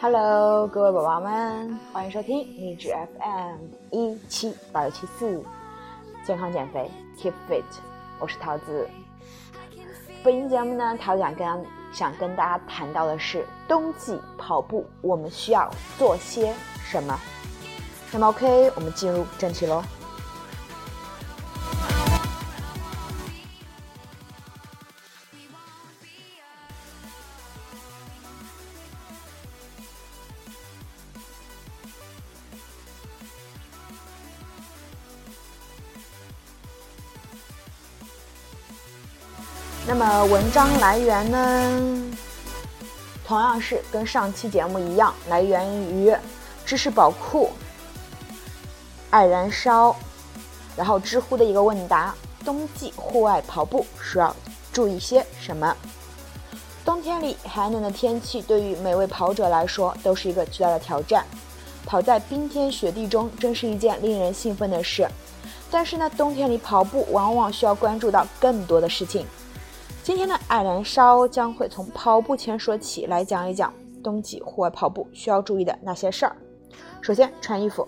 Hello，各位宝宝们，欢迎收听励志 FM 一七八六七四，健康减肥，Keep Fit，我是桃子。本期节目呢，桃子想跟想跟大家谈到的是冬季跑步我们需要做些什么。那么 OK，我们进入正题喽。那么文章来源呢，同样是跟上期节目一样，来源于知识宝库、爱燃烧，然后知乎的一个问答：冬季户外跑步需要注意些什么？冬天里寒冷的天气对于每位跑者来说都是一个巨大的挑战，跑在冰天雪地中真是一件令人兴奋的事。但是呢，冬天里跑步往往需要关注到更多的事情。今天的爱燃烧将会从跑步前说起，来讲一讲冬季户外跑步需要注意的那些事儿。首先，穿衣服。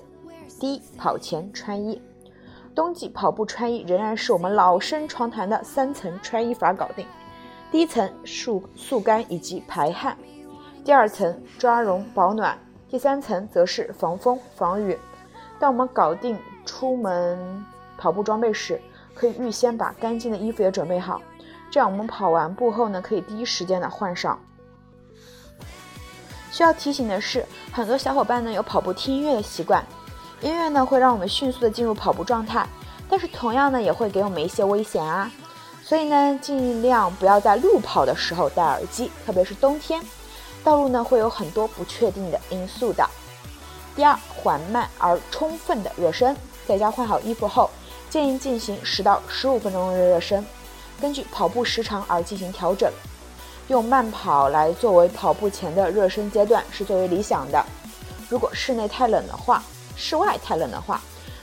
第一，跑前穿衣。冬季跑步穿衣仍然是我们老生常谈的三层穿衣法搞定。第一层速速干以及排汗，第二层抓绒保暖，第三层则是防风防雨。当我们搞定出门跑步装备时，可以预先把干净的衣服也准备好。这样我们跑完步后呢，可以第一时间的换上。需要提醒的是，很多小伙伴呢有跑步听音乐的习惯，音乐呢会让我们迅速的进入跑步状态，但是同样呢也会给我们一些危险啊。所以呢，尽量不要在路跑的时候戴耳机，特别是冬天，道路呢会有很多不确定的因素的。第二，缓慢而充分的热身，在家换好衣服后，建议进行十到十五分钟的热身。根据跑步时长而进行调整，用慢跑来作为跑步前的热身阶段是最为理想的。如果室内太冷的话，室外太冷的话，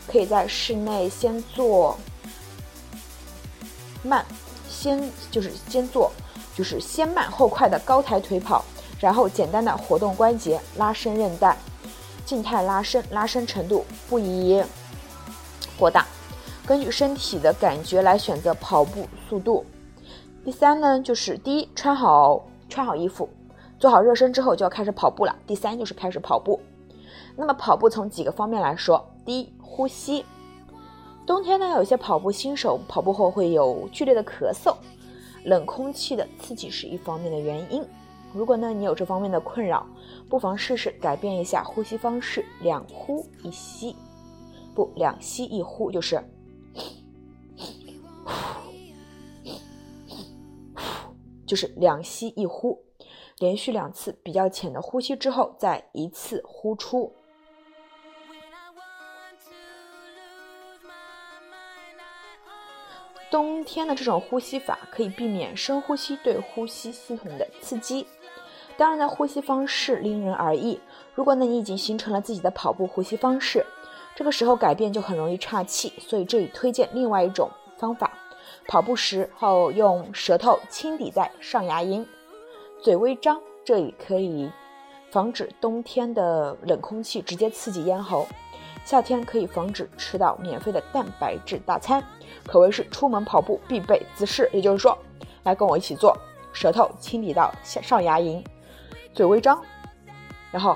可以在室内先做慢，先就是先做就是先慢后快的高抬腿跑，然后简单的活动关节，拉伸韧带，静态拉伸，拉伸程度不宜过大。根据身体的感觉来选择跑步速度。第三呢，就是第一，穿好穿好衣服，做好热身之后就要开始跑步了。第三就是开始跑步。那么跑步从几个方面来说，第一，呼吸。冬天呢，有些跑步新手跑步后会有剧烈的咳嗽，冷空气的刺激是一方面的原因。如果呢你有这方面的困扰，不妨试试改变一下呼吸方式，两呼一吸，不两吸一呼就是。就是两吸一呼，连续两次比较浅的呼吸之后，再一次呼出。冬天的这种呼吸法可以避免深呼吸对呼吸系统的刺激。当然呢，呼吸方式因人而异。如果呢你已经形成了自己的跑步呼吸方式，这个时候改变就很容易岔气。所以这里推荐另外一种方法。跑步时后用舌头轻抵在上牙龈，嘴微张，这里可以防止冬天的冷空气直接刺激咽喉，夏天可以防止吃到免费的蛋白质大餐，可谓是出门跑步必备姿势。也就是说，来跟我一起做，舌头轻抵到下上牙龈，嘴微张，然后。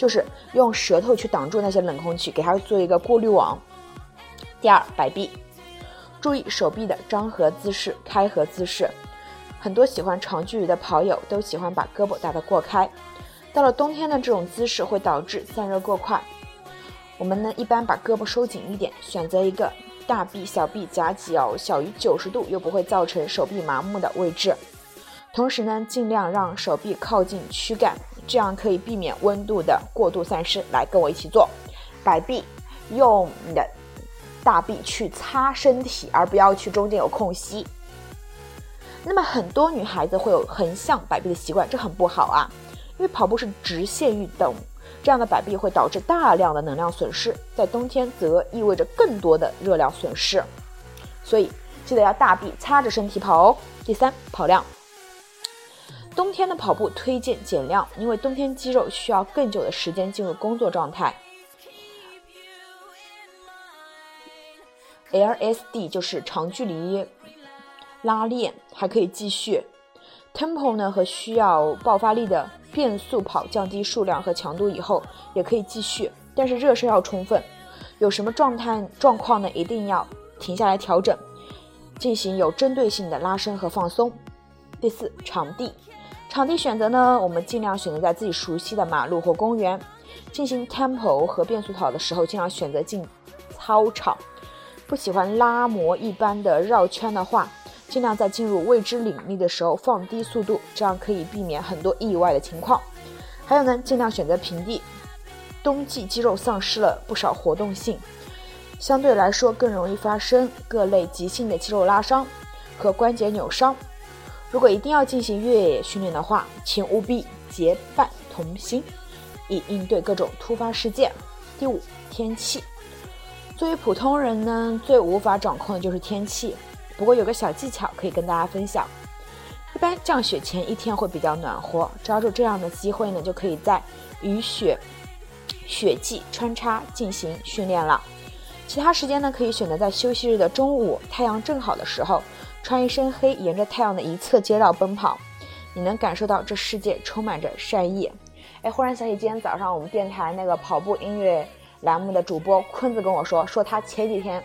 就是用舌头去挡住那些冷空气，给它做一个过滤网。第二，摆臂，注意手臂的张合姿势、开合姿势。很多喜欢长距离的跑友都喜欢把胳膊打得过开，到了冬天呢，这种姿势会导致散热过快。我们呢，一般把胳膊收紧一点，选择一个大臂、小臂夹角小于九十度又不会造成手臂麻木的位置。同时呢，尽量让手臂靠近躯干。这样可以避免温度的过度散失。来，跟我一起做摆臂，用你的大臂去擦身体，而不要去中间有空隙。那么很多女孩子会有横向摆臂的习惯，这很不好啊，因为跑步是直线运动，这样的摆臂会导致大量的能量损失，在冬天则意味着更多的热量损失，所以记得要大臂擦着身体跑哦。第三，跑量。冬天的跑步推荐减量，因为冬天肌肉需要更久的时间进入工作状态。LSD 就是长距离拉练，还可以继续。Tempo 呢和需要爆发力的变速跑降低数量和强度以后，也可以继续，但是热身要充分。有什么状态状况呢？一定要停下来调整，进行有针对性的拉伸和放松。第四，场地。场地选择呢，我们尽量选择在自己熟悉的马路或公园。进行 tempo 和变速跑的时候，尽量选择进操场。不喜欢拉磨一般的绕圈的话，尽量在进入未知领域的时候放低速度，这样可以避免很多意外的情况。还有呢，尽量选择平地。冬季肌肉丧失了不少活动性，相对来说更容易发生各类急性的肌肉拉伤和关节扭伤。如果一定要进行越野训练的话，请务必结伴同行，以应对各种突发事件。第五，天气。作为普通人呢，最无法掌控的就是天气。不过有个小技巧可以跟大家分享：一般降雪前一天会比较暖和，抓住这样的机会呢，就可以在雨雪雪季穿插进行训练了。其他时间呢，可以选择在休息日的中午，太阳正好的时候。穿一身黑，沿着太阳的一侧街道奔跑，你能感受到这世界充满着善意。哎，忽然想起今天早上我们电台那个跑步音乐栏目的主播坤子跟我说，说他前几天，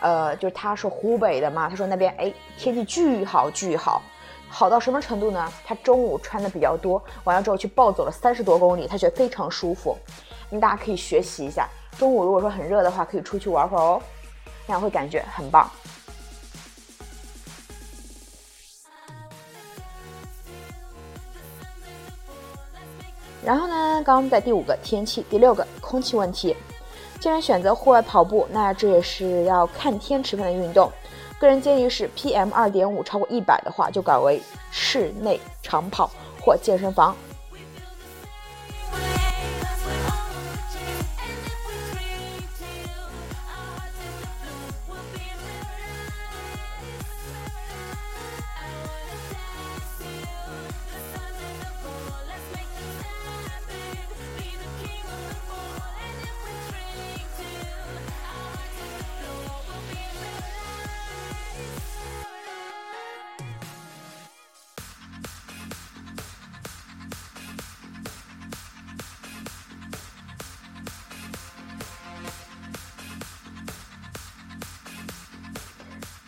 呃，就是他是湖北的嘛，他说那边哎天气巨好巨好，好到什么程度呢？他中午穿的比较多，完了之后去暴走了三十多公里，他觉得非常舒服。你大家可以学习一下，中午如果说很热的话，可以出去玩会儿哦，那样会感觉很棒。然后呢，刚刚在第五个天气，第六个空气问题。既然选择户外跑步，那这也是要看天吃饭的运动。个人建议是，PM 二点五超过一百的话，就改为室内长跑或健身房。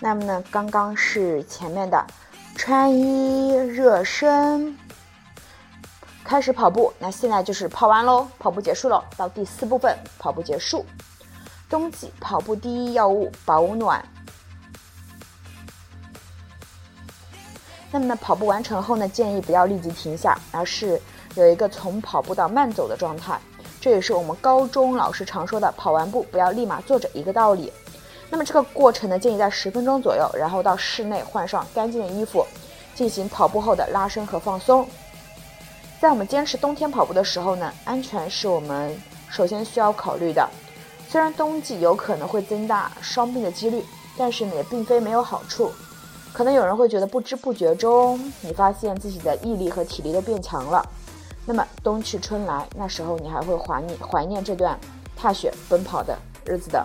那么呢，刚刚是前面的穿衣热身，开始跑步。那现在就是跑完喽，跑步结束了，到第四部分，跑步结束。冬季跑步第一要务保暖。那么呢，跑步完成后呢，建议不要立即停下，而是有一个从跑步到慢走的状态。这也是我们高中老师常说的“跑完步不要立马坐着”一个道理。那么这个过程呢，建议在十分钟左右，然后到室内换上干净的衣服，进行跑步后的拉伸和放松。在我们坚持冬天跑步的时候呢，安全是我们首先需要考虑的。虽然冬季有可能会增大伤病的几率，但是呢，也并非没有好处。可能有人会觉得不知不觉中，你发现自己的毅力和体力都变强了。那么冬去春来，那时候你还会怀念怀念这段踏雪奔跑的日子的。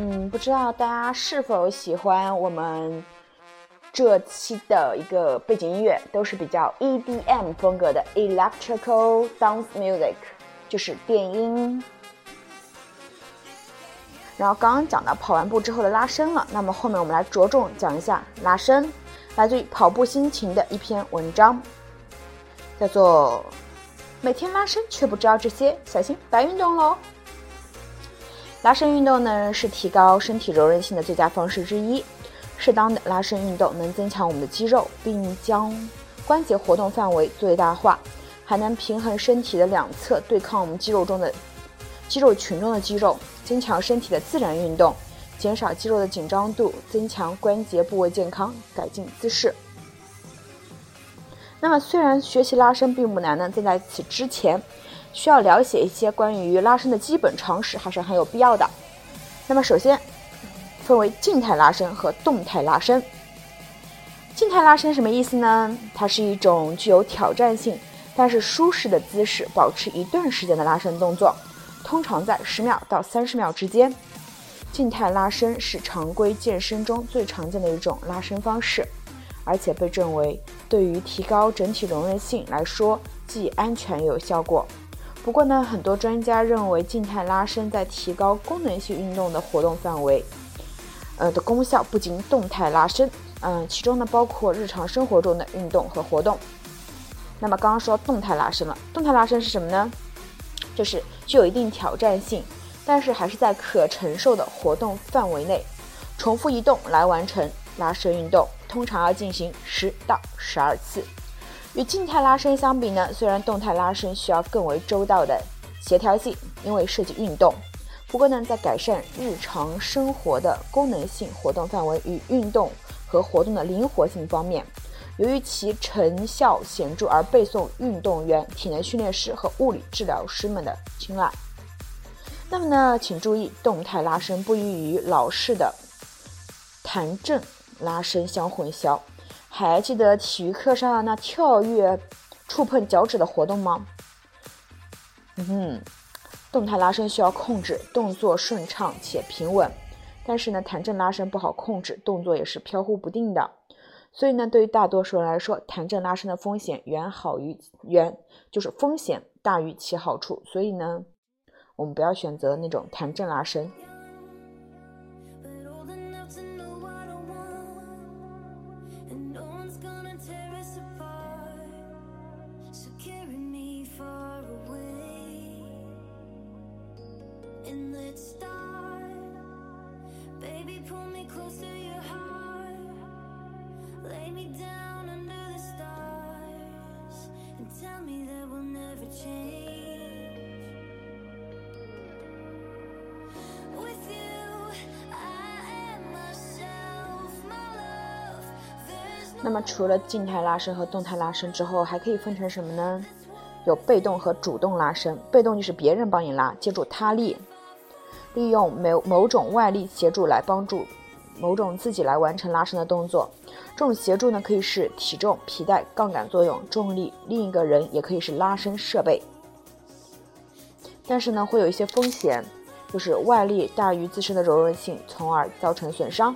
嗯，不知道大家是否喜欢我们这期的一个背景音乐，都是比较 EDM 风格的 Electrical Dance Music，就是电音。然后刚刚讲到跑完步之后的拉伸了，那么后面我们来着重讲一下拉伸，来自于跑步心情的一篇文章，叫做《每天拉伸却不知道这些，小心白运动喽》。拉伸运动呢是提高身体柔韧性的最佳方式之一，适当的拉伸运动能增强我们的肌肉，并将关节活动范围最大化，还能平衡身体的两侧，对抗我们肌肉中的肌肉群中的肌肉。增强身体的自然运动，减少肌肉的紧张度，增强关节部位健康，改进姿势。那么，虽然学习拉伸并不难呢，但在此之前，需要了解一些关于拉伸的基本常识，还是很有必要的。那么，首先分为静态拉伸和动态拉伸。静态拉伸什么意思呢？它是一种具有挑战性，但是舒适的姿势，保持一段时间的拉伸动作。通常在十秒到三十秒之间。静态拉伸是常规健身中最常见的一种拉伸方式，而且被认为对于提高整体柔韧性来说既安全又有效果。不过呢，很多专家认为静态拉伸在提高功能性运动的活动范围，呃的功效不仅动态拉伸，嗯，其中呢包括日常生活中的运动和活动。那么刚刚说动态拉伸了，动态拉伸是什么呢？就是具有一定挑战性，但是还是在可承受的活动范围内，重复移动来完成拉伸运动，通常要进行十到十二次。与静态拉伸相比呢，虽然动态拉伸需要更为周到的协调性，因为涉及运动，不过呢，在改善日常生活的功能性活动范围与运动和活动的灵活性方面。由于其成效显著而备受运动员、体能训练师和物理治疗师们的青睐。那么呢，请注意，动态拉伸不宜与老式的弹正拉伸相混淆。还记得体育课上那跳跃、触碰脚趾的活动吗？嗯哼，动态拉伸需要控制动作顺畅且平稳，但是呢，弹正拉伸不好控制，动作也是飘忽不定的。所以呢，对于大多数人来说，弹正拉伸的风险远好于远，就是风险大于其好处。所以呢，我们不要选择那种弹正拉伸。那么除了静态拉伸和动态拉伸之后，还可以分成什么呢？有被动和主动拉伸。被动就是别人帮你拉，借助他力，利用某某种外力协助来帮助某种自己来完成拉伸的动作。这种协助呢，可以是体重、皮带、杠杆作用、重力，另一个人也可以是拉伸设备。但是呢，会有一些风险，就是外力大于自身的柔韧性，从而造成损伤。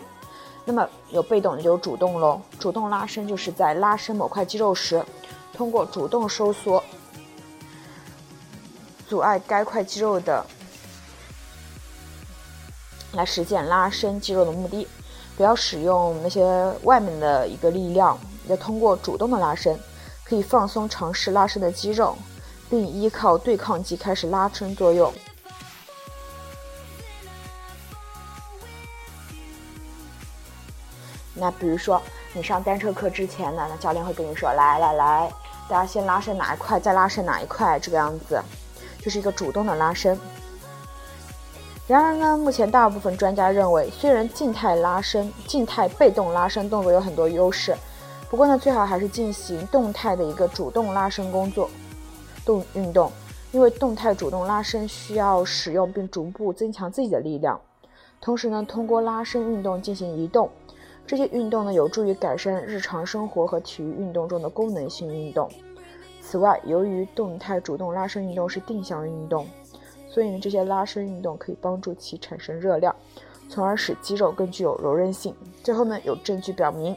那么有被动的，就有主动喽。主动拉伸就是在拉伸某块肌肉时，通过主动收缩，阻碍该块肌肉的，来实现拉伸肌肉的目的。不要使用那些外面的一个力量，要通过主动的拉伸，可以放松尝试拉伸的肌肉，并依靠对抗肌开始拉伸作用。那比如说，你上单车课之前呢，那教练会跟你说：“来来来，大家先拉伸哪一块，再拉伸哪一块，这个样子，就是一个主动的拉伸。”然而呢，目前大部分专家认为，虽然静态拉伸、静态被动拉伸动作有很多优势，不过呢，最好还是进行动态的一个主动拉伸工作、动运动，因为动态主动拉伸需要使用并逐步增强自己的力量，同时呢，通过拉伸运动进行移动。这些运动呢，有助于改善日常生活和体育运动中的功能性运动。此外，由于动态主动拉伸运动是定向运动，所以呢，这些拉伸运动可以帮助其产生热量，从而使肌肉更具有柔韧性。最后呢，有证据表明，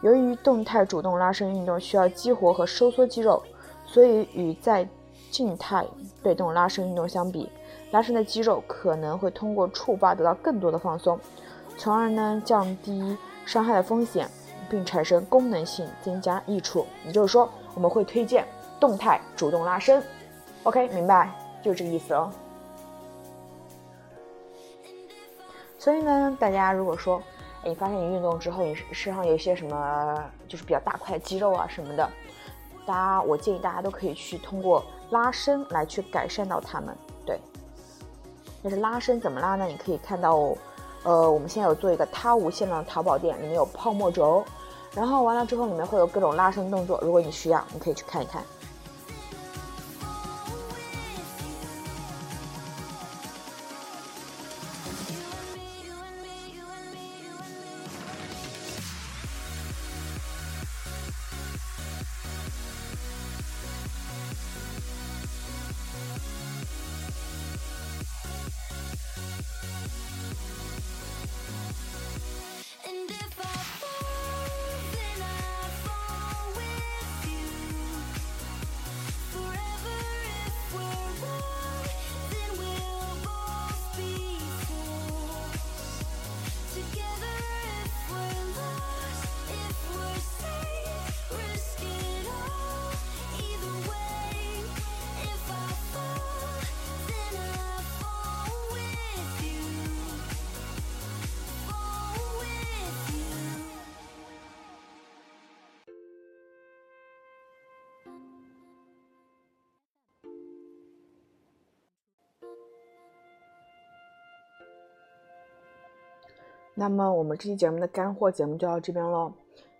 由于动态主动拉伸运动需要激活和收缩肌肉，所以与在静态被动拉伸运动相比，拉伸的肌肉可能会通过触发得到更多的放松，从而呢降低伤害的风险，并产生功能性增加益处。也就是说，我们会推荐动态主动拉伸。OK，明白，就是这个意思哦。所以呢，大家如果说，哎，你发现你运动之后，你身上有一些什么，就是比较大块肌肉啊什么的，大家我建议大家都可以去通过拉伸来去改善到它们。对，但是拉伸怎么拉呢？你可以看到，呃，我们现在有做一个他无限量淘宝店，里面有泡沫轴，然后完了之后里面会有各种拉伸动作，如果你需要，你可以去看一看。那么我们这期节目的干货节目就到这边喽，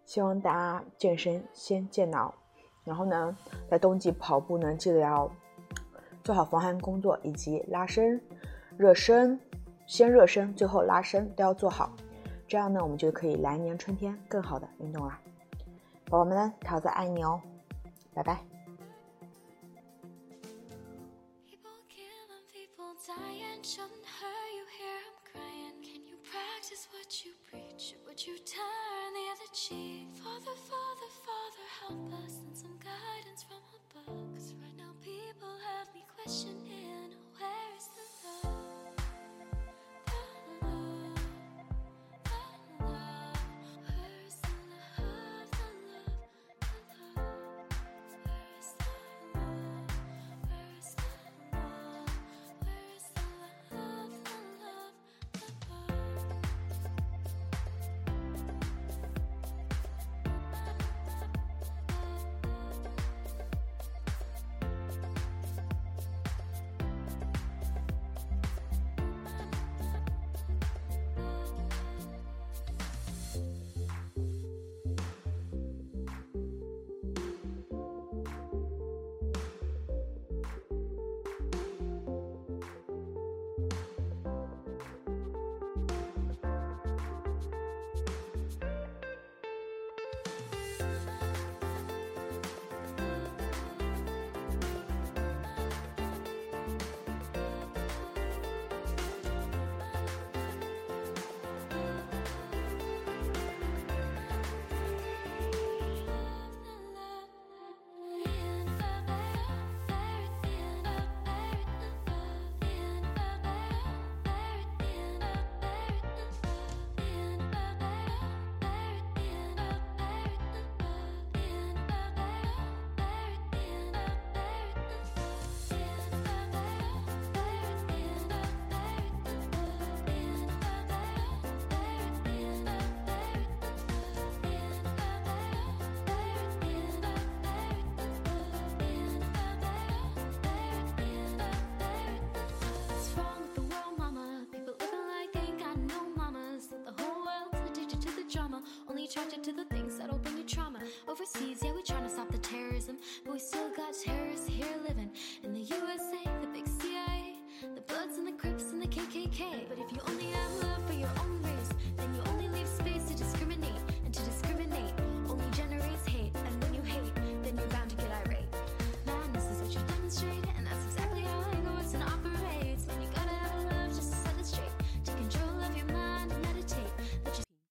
希望大家健身先健脑，然后呢，在冬季跑步呢，记得要做好防寒工作以及拉伸、热身，先热身，最后拉伸都要做好，这样呢，我们就可以来年春天更好的运动啦。宝宝们，桃子爱你哦，拜拜。Practice what you preach? Would you turn the other cheek? Father, Father, Father, help us and some guidance from above. 'Cause right now people have me questioning where is the love? To the things that'll bring you trauma. Overseas, yeah, we trying to stop the terrorism, but we still got terrorists here living in the USA, the big CIA, the Bloods and the Crips and the KKK. But if you only